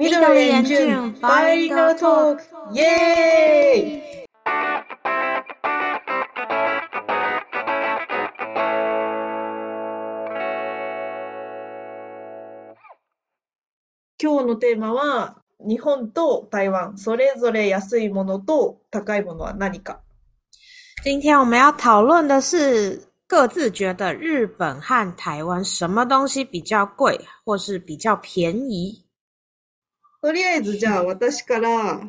緑眼镜白のトーク。イエーイ！今日のテーマは日本と台湾それぞれ安いものと高いものは何か？今天我们要讨论的是各自觉得日本和台湾什么东西比较贵，或是比较便宜。とりあえずじゃあ私から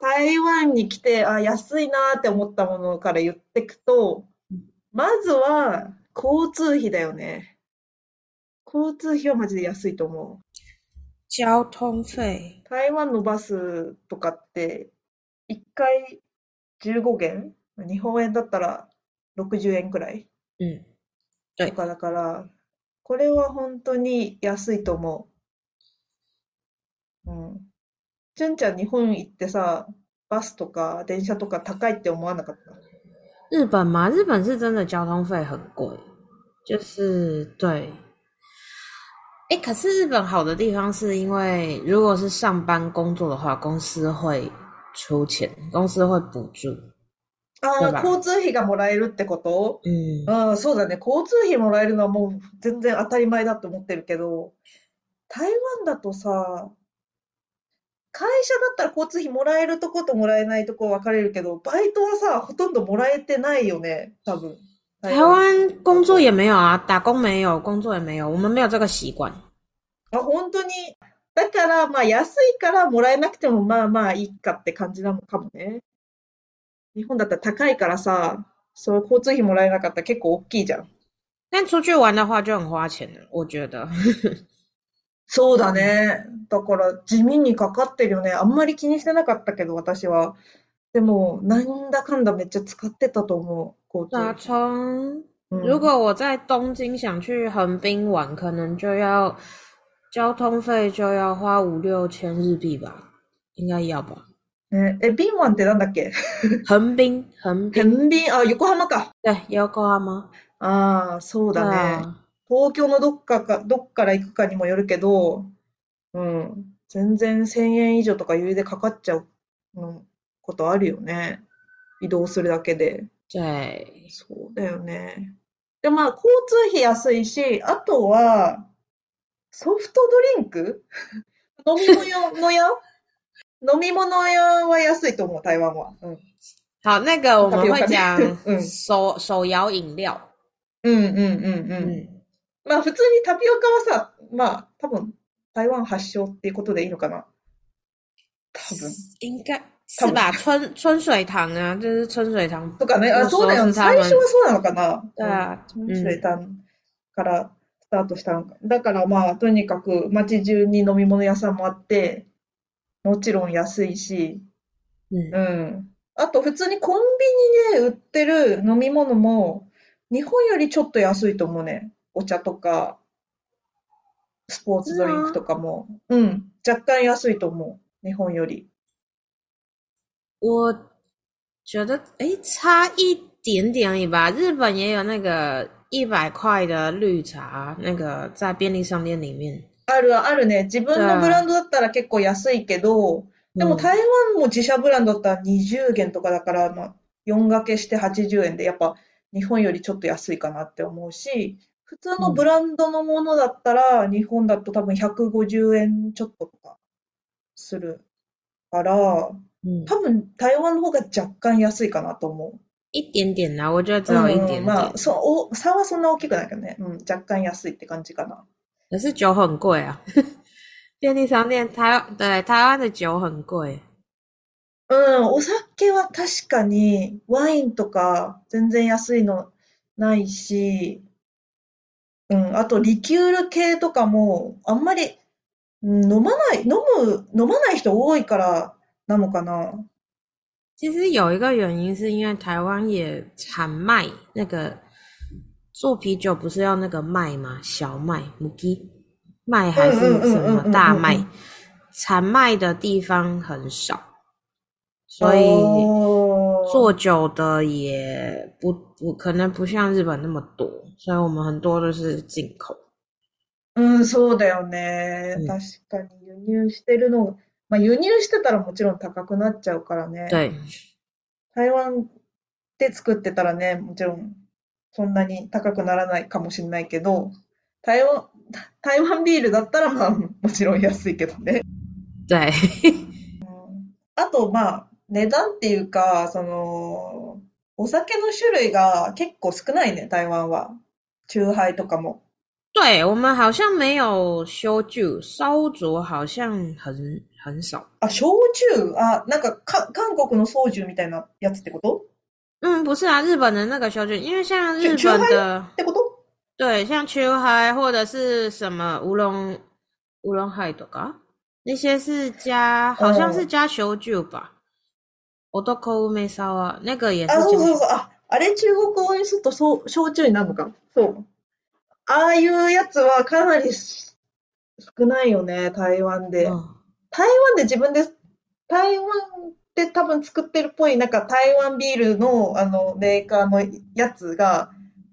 台湾に来てあ安いなって思ったものから言ってくとまずは交通費だよね。交通費はマジで安いと思う。交通费，台湾のバスとかって1回15元？日本円だったら60円くらい嗯，とかだからこれは本当に安いと思う。うん。純ちゃん日本行ってさ、バスとか電車とか高いって思わなかった？日本嘛，日本是真的交通费很贵，就是对。哎，可是日本好的地方是因为，如果是上班工作的话，公司会出钱，公司会補助。ああ、交通費がもらえるってこと嗯，ああ、そうだね。交通費もらえるのはもう全然当たり前だと思ってるけど、台湾だとさ、会社だったら交通費もらえるとこともらえないとこ分かれるけど、バイトはさ、ほとんどもらえてないよね、多分。台湾工作也没有啊，打工没有，工作也没有，我们没有这个习惯。あ、本当に。だから、まあ安いからもらえなくてもまあまあいいかって感じなのかもね。日本だったら高いからさ、そう交通費もらえなかったら結構大きいじゃん。但出去玩的话就很花钱了，我觉得。そうだね。だから地味にかかってるよね。あんまり気にしてなかったけど、私は。でも、なんだかんだめっちゃ使ってたと思う、交打通費。从嗯如果我在东京想去横滨玩，可能就要交通费就要花五六千日币吧，应该要吧？ねえ、ビンワンってなんだっけ？横滨，横滨，天秤、あ、横浜か。对，横浜。ああ、そう对だね。啊，東京のどっかか、どっから行くかにもよるけど、うん、全然1000円以上とか余裕でかかっちゃうのことあるよね。移動するだけで。对，そうだよね。で、まあ、交通費安いし、あとは、ソフトドリンク？飲み物屋？飲み物屋は安いと思う、台湾は。うん。好，那个我们会讲 嗯手手摇饮料。うんうんうんうん。嗯，まあ、普通にタピオカはさ、まあ、多分、台湾発祥っていうことでいいのかな。多分。应该是吧？春春水堂啊，就是春水堂。とかね、あ、そうだよね。最初はそうなのかな。うん。嗯それたからスタートしたのか。だからまあ、とにかく街中に飲み物屋さんもあって、もちろん安いし、嗯うん。あと普通にコンビニで売ってる飲み物も、日本よりちょっと安いと思うね。お茶とか、スポーツドリンクとかも。うん。若干安いと思う。日本より。我觉得诶，差一点点而已吧。日本也有那个一百块的绿茶，那个在便利商店里面。あるあるね。自分のブランドだったら結構安いけど、でも嗯台湾も自社ブランドだったら20元とかだから、まあ、4掛けして80円で、やっぱ日本よりちょっと安いかなって思うし、普通のブランドのものだったら、日本だと多分150円ちょっととかするから、嗯，多分台湾の方が若干安いかなと思一点点啦，我觉得只う。有一うん点点まあ、。そう、お差はそんな大きくないけどね。うん、若干安いって感じかな。可是酒很贵啊，便利商店台对台湾的酒很贵。うん、お酒は確かにワインとか全然安いのないし、うん、あとリキュール系とかもあんまり、うん飲まない、飲む、飲まない人多いからなのかな。其实有一个原因是因为台湾也产麦，那个做啤酒不是要那个麦吗？小麦、母鸡麦还是什么大麦？嗯？产麦的地方很少，所以哦做酒的也不不可能不像日本那么多，所以我们很多都是进口。うん、そうだよね。うん確かに輸入してるの、まあ輸入してたらもちろん高くなっちゃうからね。对，台湾で作ってたらね、もちろんそんなに高くならないかもしれないけど、台湾、台湾ビールだったらまあもちろん安いけどね。对，あとまあ値段っていうか、その、お酒の種類が結構少ないね、台湾は。酎ハイとかも。对我们好像没有修酒，烧酒好像很很少。あ、焼酎？あ、なんかか、韓国のソージュみたいなやつってこと？嗯，不是啊，日本的那个修酒，因为像日酒本的，ってこと？对，像秋嗨或者是什么乌龙乌龙海的か那些是加，好像是加修酒吧。我都口梅烧啊，那个也是あ、そう加そうそう。あ、あれ中国語にするとそう、焼酎になるのか。そう。ああいうやつはかなりし少ないよね、台湾で。嗯台湾で自分で、台湾で多分作ってるっぽい、なんか台湾ビールのあのメーカーのやつが、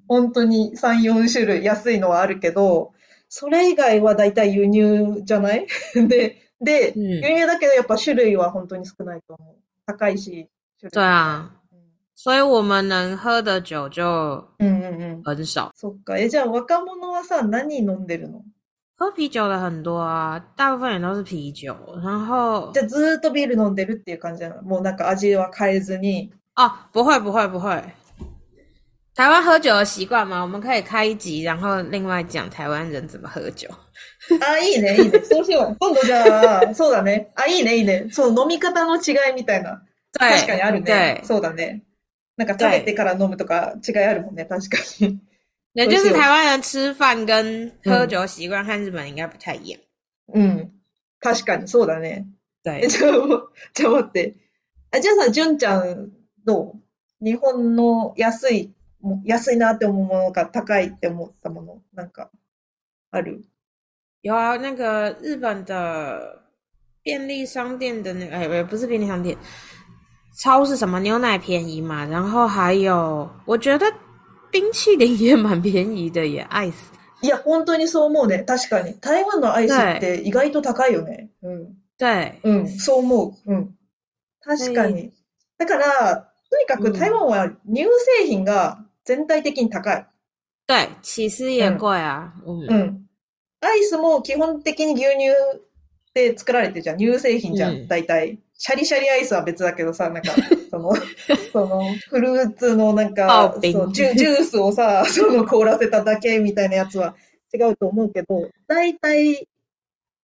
本当に3、4種類安いのはあるけど、それ以外は大体輸入じゃない？で、で、嗯，輸入だけどやっぱ種類は本当に少ないと思う。高いし、对啊，所以我们能喝的酒就うんうんうん。很少。そっか。え、じゃあ若者はさ、何飲んでるの？喝啤酒的很多啊，大部分也都是啤酒。然后じゃあずーっとビール飲んでるっていう感じなの？もうなんか味は変えずに。哦，不会不会不会。台湾喝酒的习惯吗？我们可以开一集，然后另外讲台湾人怎么喝酒。あ、いいね、いいね。そうしよう。今度じゃあ、そうだね。あ、いいね、いいね。そう、飲み方の違いみたいな。对，確かにあるね。对，そうだね。なんか食べてから飲むとか違いあるもんね、確かに。那就是台湾人吃饭跟喝酒习惯和日本应该不太一样。うん。確かに、そうだね。え、对，じゃあ、じゃあ待って。あ、じゃあさ、じゅんちゃん、どう日本の安い、も安いなって思うものか、高いって思ったもの、なんか、ある？有啊，那个日本的便利商店的那个，哎，不是便利商店，超市什么牛奶便宜嘛，然后还有，我觉得冰淇淋也蛮便宜的耶，アイス。いや、本当にそう思うね。確かに。台湾のアイスって意外と高いよね。うん。对，うん、そう思う。うん。確かに。だから、とにかく台湾は乳製品が全体的に高い。对，起司也贵啊，嗯，うん。アイスも基本的に牛乳で作られてるじゃん。乳製品じゃうんん、大体。シャリシャリアイスは別だけどさ、なんか、その、その、フルーツのなんかそうジュジュースをさ、その凍らせただけみたいなやつは違うと思うけど、大体、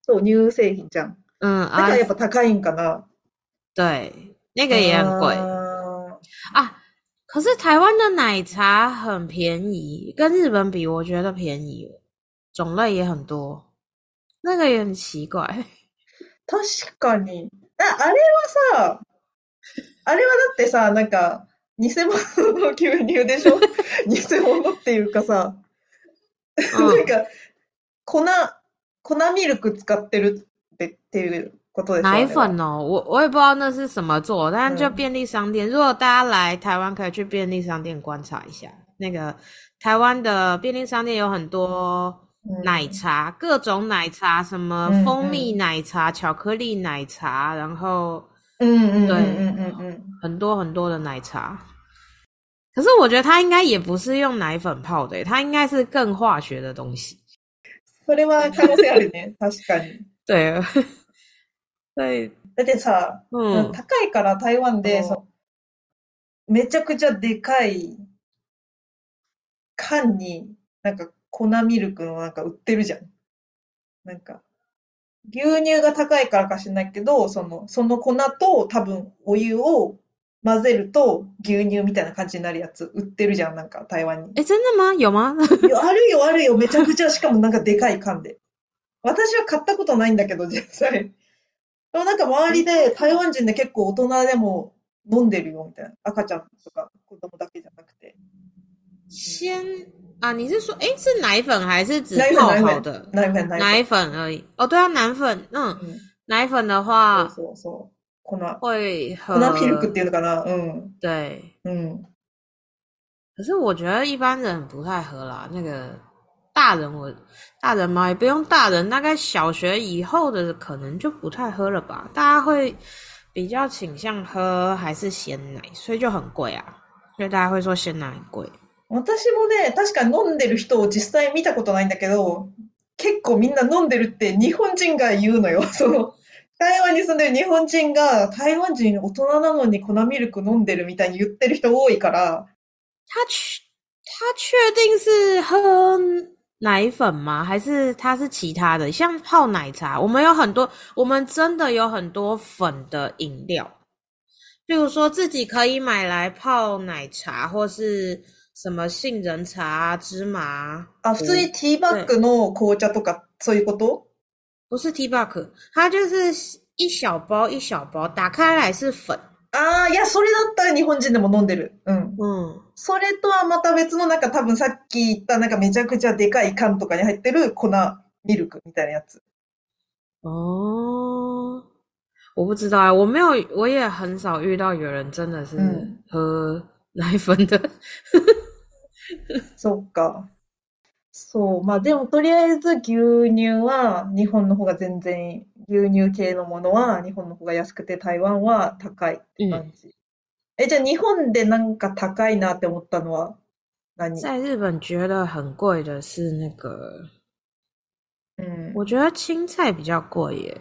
そう、乳製品じゃん。嗯啊だからやっ，ぱ高いんかな。对，那个也很贵あ啊。可是台湾的奶茶很便宜，跟日本比，我觉得便宜，种类也很多，那个也很奇怪。ー確かに。あ、あれはさ、あれはだってさ、なんか、偽物の牛乳でしょ？偽物っていうかさ、なんか、粉、粉ミルク使ってるってっていう奶あれは粉哦，我我也不知道那是什么做，但是就嗯便利商店。如果大家来台湾，可以去便利商店观察一下。那个台湾的便利商店有很多うん奶茶，各种奶茶，什么嗯蜂蜜奶茶、巧克力奶茶，然后うんうんうん对うんうんうん。很多很多的奶茶。可是我觉得它应该也不是用奶粉泡的，它应该是更化学的东西。それは可能性あるね。確かに。对， 对，だってさ、嗯，高いから台湾で、うんそのめちゃくちゃでかい缶に、なんか粉ミルクのなんか売ってるじゃん。なんか、牛乳が高いからか知んないけど、その、その粉と多分お湯を混ぜると牛乳みたいな感じになるやつ売ってるじゃん、なんか台湾に。哎，真的吗？有吗？いやあるよ、あるよ。めちゃくちゃ、しかもなんかでかい缶で。私は買ったことないんだけど、実際。でもなんか周りで台湾人で結構大人でも飲んでるよ、みたいな。赤ちゃんとか子供だけじゃなくて。先啊，你是说，诶，是奶粉还是指奶粉泡好的？奶粉、奶粉。奶粉而已？哦，对啊，奶粉，嗯，うん奶粉的话そうそう。粉、会喝粉ミルクっていうのかな？うん。对，うん。可是我觉得一般人不太喝啦，那个大人我大人嘛也不用大人，大概小学以后的可能就不太喝了吧。大家会比较倾向喝还是鲜奶，所以就很贵啊。所以大家会说鲜奶很贵。私もね、確かに飲んでる人を実際見たことないんだけど、結構みんな飲んでるって日本人が言うのよ。その、台湾に住んでる日本人が、台湾人大人なのに粉ミルク飲んでるみたいに言ってる人多いから。他确他确定是喝 奶粉吗？还是他是其他的？像泡奶茶，我们有很多，我们真的有很多粉的饮料，比如说自己可以买来泡奶茶，或是什么杏仁茶、芝麻。あ、普通にティーバッグの紅茶とか、そういうこと不是 T back，它就是一小包一小包，打开来是粉。 ああ、いや、それだったら日本人でも飲んでる。うん。嗯，それとはまた別の、なんか多分さっき言ったなんかめちゃくちゃでかい缶とかに入ってる粉ミルクみたいなやつ。哦，我不知道啊，我没有，我也很少遇到有人真的是嗯喝奶粉的。そっか。そう。まあでもとりあえず牛乳は日本の方が全然、牛乳系のものは日本の方が安くて台湾は高いって感じ。え、じゃあ日本でなんか高いなって思ったのは何？在日本觉得很贵的是那个，うん。我觉得青菜比较贵耶。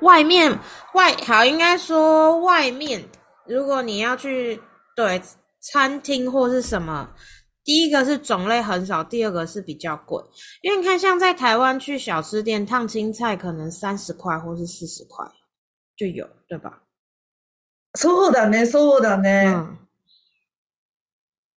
外面外好，应该说外面，如果你要去对餐厅或是什么，第一个是种类很少，第二个是比较贵。因为你看，像在台湾去小吃店烫青菜，可能三十块或是四十块就有，对吧？そうだね、そうだね。嗯，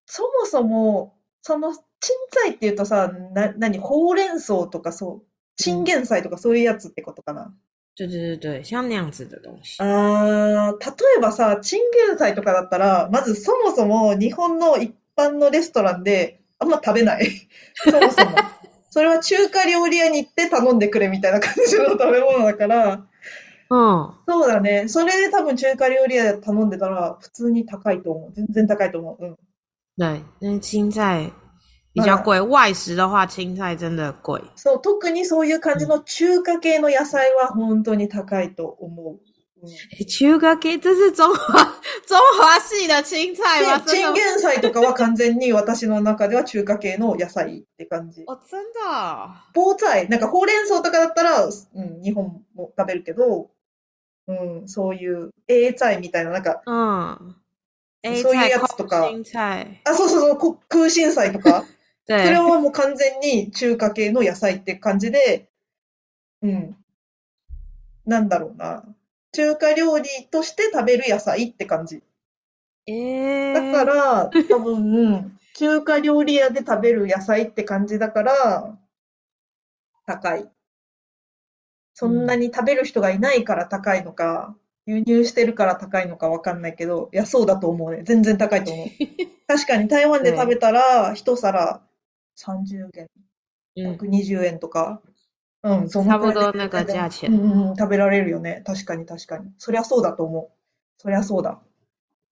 そもそも、その、チン菜って言うとさ、な、何、ほうれん草とかそう、チンゲン菜とかそういうやつってことかな。对对对对，像那样子的东西。あー、例えばさ、チンゲン菜とかだったら、まずそもそも日本の一般のレストランであんま食べない。そもそも。それは中華料理屋に行って頼んでくれみたいな感じの食べ物だから、嗯，そうだね。それで多分中華料理屋で頼んでたら普通に高いと思う。全然高いと思う。うん。对，那青菜 比较贵，外食的话，青菜真的贵。そう、特にそういう感じの中華系の野菜は本当に高いと思う。中華系，这是中华中华系的青菜吗？で、チンゲン菜とかは完全に私の中では中華系の野菜って感じ。哦，真的哦、包菜、なんかほうれん草とかだったら、うん、日本も食べるけど、うん、そういう、A 菜みたいな、なんか、嗯，A そういう菜、やつとか。あ、そうそうそう、こ空心菜とか、それ对，はもう完全に中華系の野菜って感じで、うん、なんだろうな。中華料理として食べる野菜って感じ。诶，だから、多分、中華料理屋で食べる野菜って感じだから、高い。そんなに食べる人がいないから高いのか、輸入してるから高いのかわかんないけど、いや、そうだと思うね。全然高いと思う。確かに台湾で食べたら、一皿30元、嗯，120円とか、うん、その差不多那个价う钱。んうんうん、食べられるよね。確かに確かに。そりゃそうだと思う。そりゃそうだ。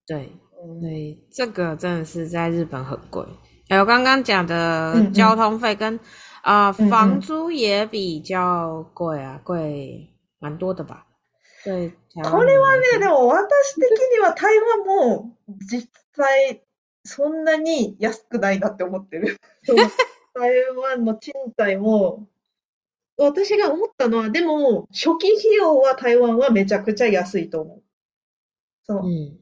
对うん对，这个真的是在日本很贵。还有刚刚讲的交通费跟啊、呃房租也比较贵啊，贵蛮多的吧？对，これはね、でも私的には台湾も実際そんなに安くないなって思ってる。台湾の賃貸も、私が思ったのは、でも初期費用は台湾はめちゃくちゃ安いと思う。その嗯，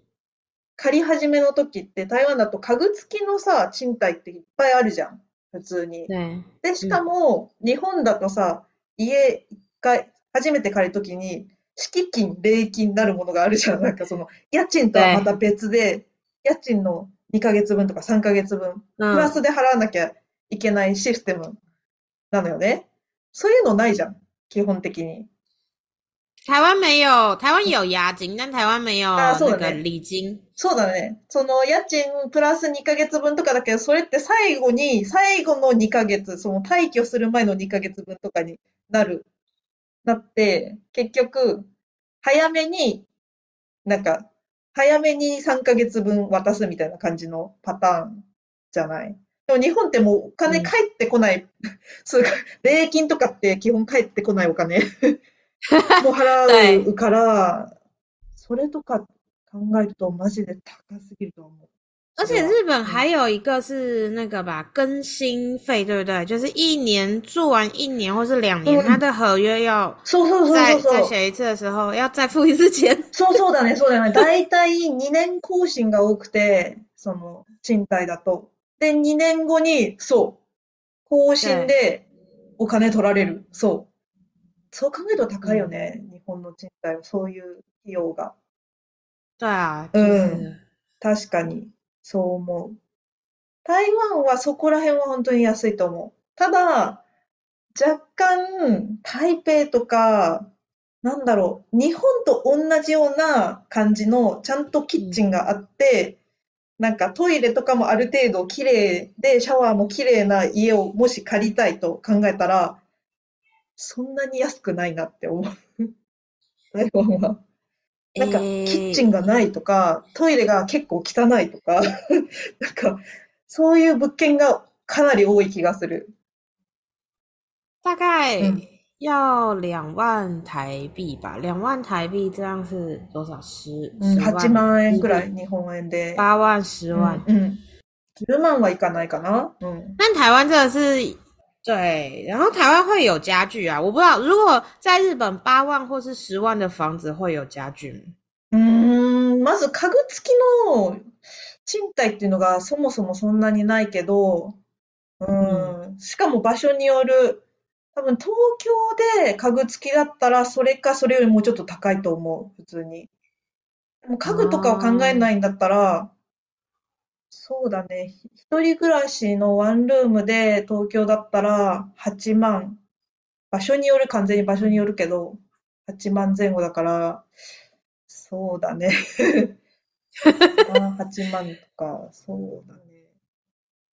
借り始めの時って台湾だと家具付きのさ、賃貸っていっぱいあるじゃん。普通に。对，で、しかも、日本だとさ、家一回、初めて借りるときに、敷金、礼金なるものがあるじゃん。なんかその、家賃とはまた別で、家賃の2ヶ月分とか3ヶ月分、プラ嗯，スで払わなきゃいけないシステムなのよね。そういうのないじゃん。基本的に。台湾没有，台湾有押金，但台湾没有 那个礼金。そうだね。その家賃プラス2ヶ月分とかだけど、それって最後に、最後の2ヶ月、その退去する前の2ヶ月分とかになる、なって、結局、早めに、なんか、早めに3ヶ月分渡すみたいな感じのパターンじゃない？でも日本ってもうお金返ってこない。そうか、礼金とかって基本返ってこないお金 もう払うから、それとか考えるとマジで高すぎると思う。而且日本还有一个是那个吧，更新费，对不对？就是一年做完一年或是两年，嗯他的合约要再そうそう。再写一次的时候，要再付一次钱。そうそうだね、そうだね。だいたい2年更新が多くて、その、賃貸だと。で、2年後に、そう、更新でお金取られる。そう。そう考えると高いよね、日本の賃貸は、そういう費用が。对啊，就是、嗯確かに、そう思う。台湾はそこら辺は本当に安いと思う。ただ、若干、台北とか、なんだろう、日本と同じような感じの、ちゃんとキッチンがあって、なんかトイレとかもある程度綺麗で、シャワーも綺麗な家をもし借りたいと考えたら、そんなに安くないなって思う。台湾は。なんか、キッチンがないとか、トイレが結構汚いとか、なんか、そういう物件がかなり多い気がする。大概嗯要两万台币吧，两万台币这样是多少？十うん、十万8万円くらい、日币日本円で。八万、十万。うん、うん。10万はいかないかなうん。但台湾真的是对，然后台湾会有家具啊，我不知道如果在日本八万或是十万的房子会有家具吗？うーん、まず家具付きの賃貸っていうのがそもそもそんなにないけど、うん、しかも場所による、 多分東京で家具付きだったらそれかそれよりもうちょっと高いと思う、普通に。でも家具とかを考えないんだったら、そうだね、一人暮らしのワンルームで東京だったら8万、場所による、完全に場所によるけど、8万前後だから、そうだね。8万とか、そうだね。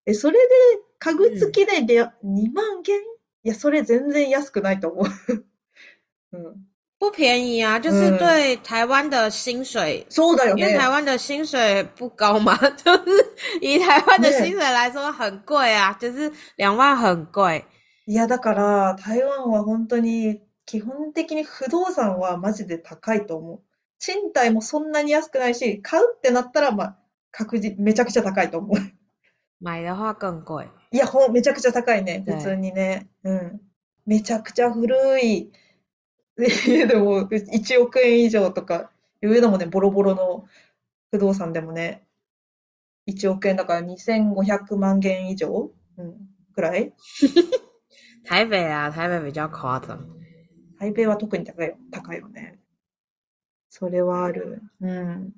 え、それで家具付きでで2万元？いや、それ全然安くないと思う。うん。不便宜啊，就是嗯对台湾的薪水，そうだよね。因为台湾的薪水不高嘛，就是以台湾的薪水来说很贵啊，就是两万很贵。いや、だから、台湾は本当に、基本的に不動産はマジで高いと思う。賃貸もそんなに安くないし、買うってなったら、まあ、確実、めちゃくちゃ高いと思う。买的话更贵。いや、ほん、めちゃくちゃ高いね。はい普通にね。うん。めちゃくちゃ古い家でも1億円以上とか、いうのもね、ボロボロの不動産でもね、1億円だから2500万元以上？うん。くらい？台北啊，台北比较夸张。台北は特に高いよ、高いよね。それはある。うん。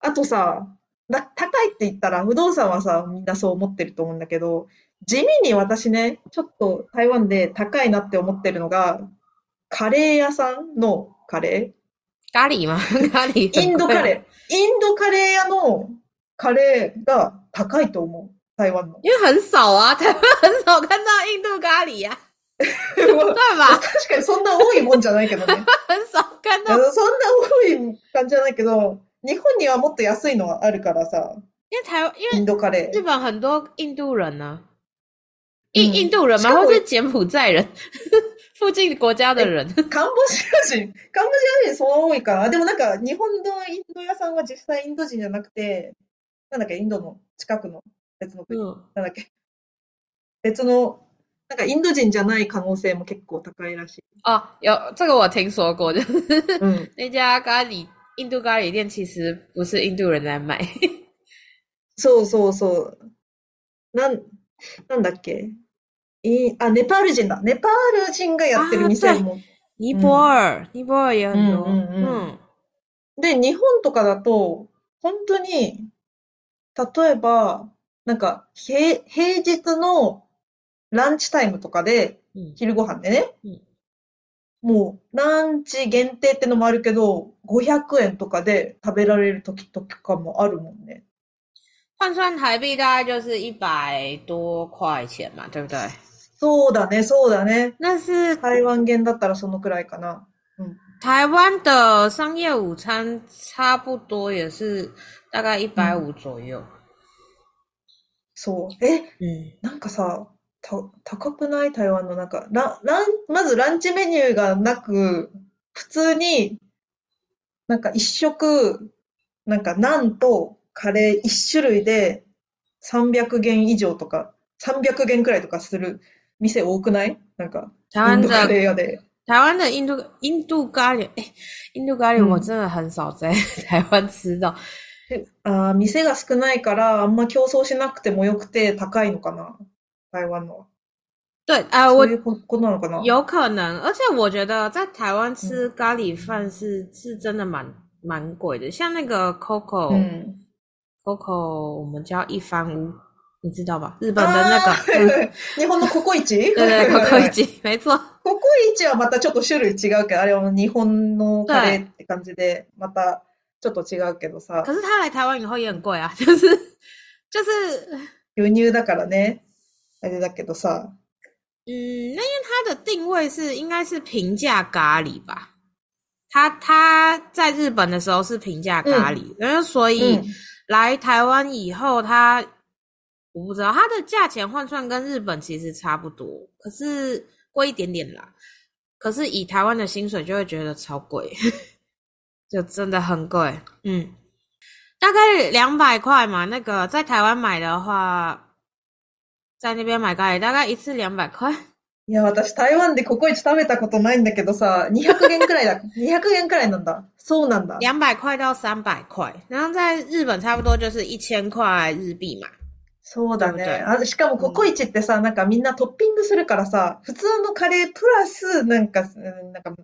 あとさ、な、高いって言ったら、不動産はさ、みんなそう思ってると思うんだけど、地味に私ね、ちょっと台湾で高いなって思ってるのが、カレー屋さんのカレ咖喱吗？咖喱ー インドカー。レー。インドカレー屋のカレーが高いと思う。台湾の。因为很少啊，台湾很少看到印度咖喱呀、啊，对吧？確かにそんな多いもんじゃないけどね。很少看到，そんな多い感じじゃないけど、日本にはもっと安いのはあるからさ、因为台湾，因为インドカレ日ー。本很多印度人呢、印嗯印度人吗？像我或是柬埔寨人，附近国家的人。カンボジア人、カンボジア人そう多いかな。でもなんか、日本のインド屋さんは実際インド人じゃなくて、なんだっけ、インドの近くの別の国、嗯，なんだっけ。別の、なんかインド人じゃない可能性も結構高いらしい。哦，有这个我听说过，就是うん。那家咖喱印度咖喱店其实不是印度人在卖，そうそうそう。なん、なんだっけ？いあ、ネパール人だ。ネパール人がやってる店も。尼泊尔，尼泊尔也很多，嗯嗯嗯嗯で、日本とかだと、本当に、例えば、なんか、平、平日のランチタイムとかで、嗯昼ご飯でね。うん、もう、ランチ限定ってのもあるけど、500円とかで食べられる時とかもあるもんね。换算台币大概就是一百多块钱嘛，对不对？そうだね、そうだね。那是台湾元だったらそのくらいかな。台湾的商业午餐，差不多也是大概一百五左右。そう。え、嗯，なんかさ、た、高くない台湾のなんか、ラ、ラン、まずランチメニューがなく、普通に、なんか一食、なんかナンとカレー一種類で300元以上とか、300元くらいとかする店多くない？なんか、台湾インドカ的レー屋で。台湾的印度印度咖喱，哎，印度咖喱我嗯真的很少在 台湾吃到。えあー、店が少ないから、あんま競争しなくてもよくて高いのかな？台湾のは。对，啊、我そういうこことなのかな有可能，而且我觉得在台湾嗯吃咖喱饭是、是真的蛮蛮贵的，像那个 Coco、うん。 Coco，我们叫一番屋，你知道吧？日本的那个，あ嗯ー日本のココイチ对对，Coco 一集，没错，ココイチはまたちょっと種類違うけど、あれは日本のカレーって感じで、またちょっと違うけどさ、可是他来台湾以后也很贵啊，就是就是，輸入だからね、 あれだけどさ、嗯，那因为它的定位是应该是平价咖喱吧？它它在日本的时候是平价咖喱，然后所以。うん。来台湾以后，它我不知道它的价钱换算跟日本其实差不多，可是贵一点点啦。可是以台湾的薪水就会觉得超贵，就真的很贵。嗯，大概两百块嘛。那个在台湾买的话， 在那边买咖喱大概一次两百块。いや、私台湾でココイチ食べたことないんだけどさ、200元くらいだ。200元くらいなんだ。そうなんだ。两百块到三百块，然后在日本差不多就是一千块日币嘛。そうだね。あ、しかもココイチってさ、なんかみんなトッピングするからさ、普通のカレープラス、なんか、うんなんか、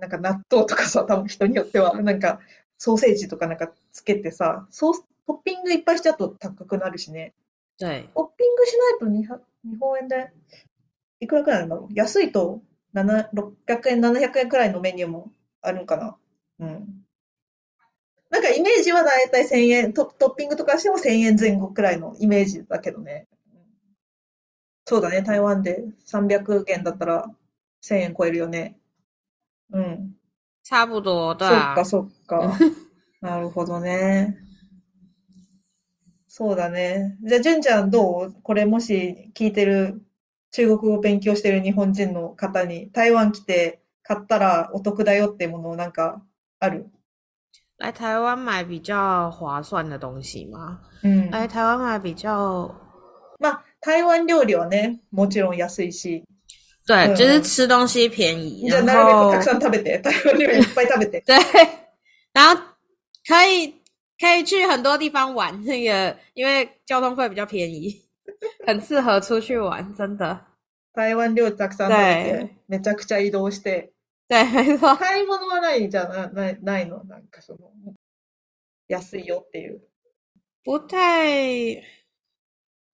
なんか納豆とかさ、多分人によっては、なんか、ソーセージとかなんかつけてさ、ソース、トッピングいっぱいしちゃうと高くなるしね。对，トッピングしないと200日本円で、いくらくらいなんだろう？安いと、7、600円、700円くらいのメニューもあるんかな？うん。なんかイメージはだいたい1000円、ト、トッピングとかしても1000円前後くらいのイメージだけどね。そうだね、台湾で300元だったら1000円超えるよね。うん。差不多，对啊そっか、。そっか。なるほどね。そうだね。じゃあ、純ちゃんどう？これもし聞いてる中国語を勉強してる日本人の方に台湾来て買ったらお得だよってものなんかある？来台湾买比较划算的东西吗？うん。来台湾买比较，まあ、台湾料理はね、もちろん安いし。对，嗯就是吃东西便宜，じゃあ、然なるべく后たくさん食べて。台湾料理いっぱい食べて。对，然后可以可以去很多地方玩，那个因为交通费比较便宜，很适合出去玩，真的。台湾料理たくさん食べて、めちゃくちゃ移動して。对，没错。買い物はないじゃな、ない、ないのなんかその、安いよっていう。不太，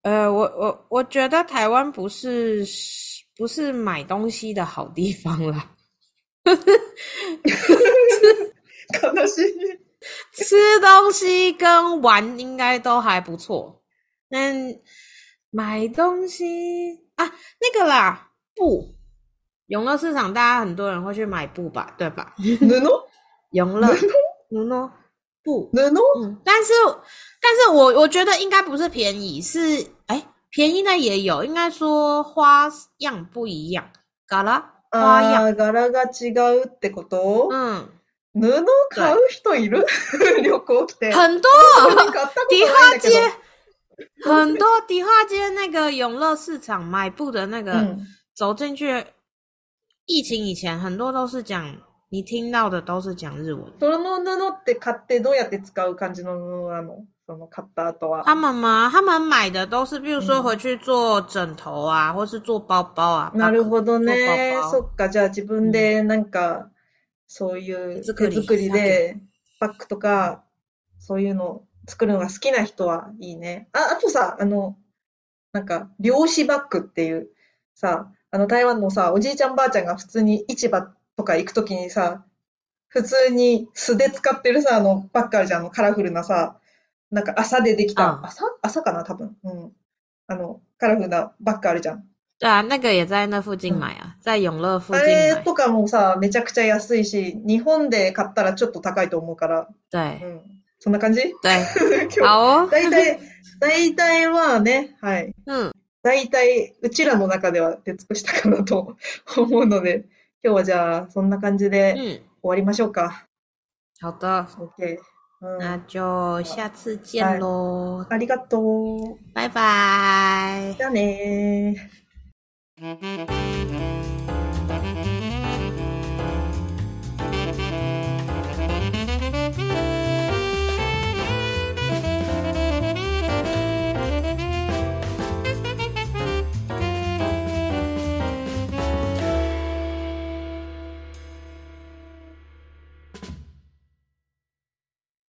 呃，我我我觉得台湾不是不是买东西的好地方啦，悲しい。 吃东西跟玩应该都还不错，但买东西啊，那个啦，布，永乐市场大家很多人会去买布吧，对吧？布永乐，嗯呢，布，布嗯，但是但是我我觉得应该不是便宜，是哎便宜的也有，应该说花样不一样，嘎啦花样，ああ、柄が違うってこと嗯， 布買う人いる旅行来て。很多買ったこと迪ないん化街だけど。很多迪化街那个永乐市场买布的那个、うん。走进去，疫情以前很多都是讲，你听到的都是讲日文。その布って買ってどうやって使う感じの布なのその買った後は。他们吗？他们买的都是，比如说嗯回去做枕頭啊，或是做包包啊。なるほど做ね。包包そっか、じゃあ自分でなんか、 そういう手手作りで、バッグとか、そういうの作るのが好きな人はいいね。あ、あとさ、あの、なんか、漁師バッグっていう、さ、あの台湾のさ、おじいちゃんばあちゃんが普通に市場とか行くときにさ、普通に素で使ってるさ、あのバッグあるじゃん、カラフルなさ、なんか麻でできた、あ麻麻かな、多分。うん。あの、カラフルなバッグあるじゃん。对啊，那个也在那附近买啊，在永乐附あ近买。れとかもさ、めちゃくちゃ安いし、日本で買ったらちょっと高いと思うから、对，うん。そんな感じ？对，今日好哦，大体、大体まあね、はい。嗯，大体、うちらの中では出尽くしたかなと思うので、今日はじゃあ、そんな感じで終嗯，わりましょうか。好的，OK。うん。那就下次见喽，ありがとう。拜拜。じゃあね Thank you.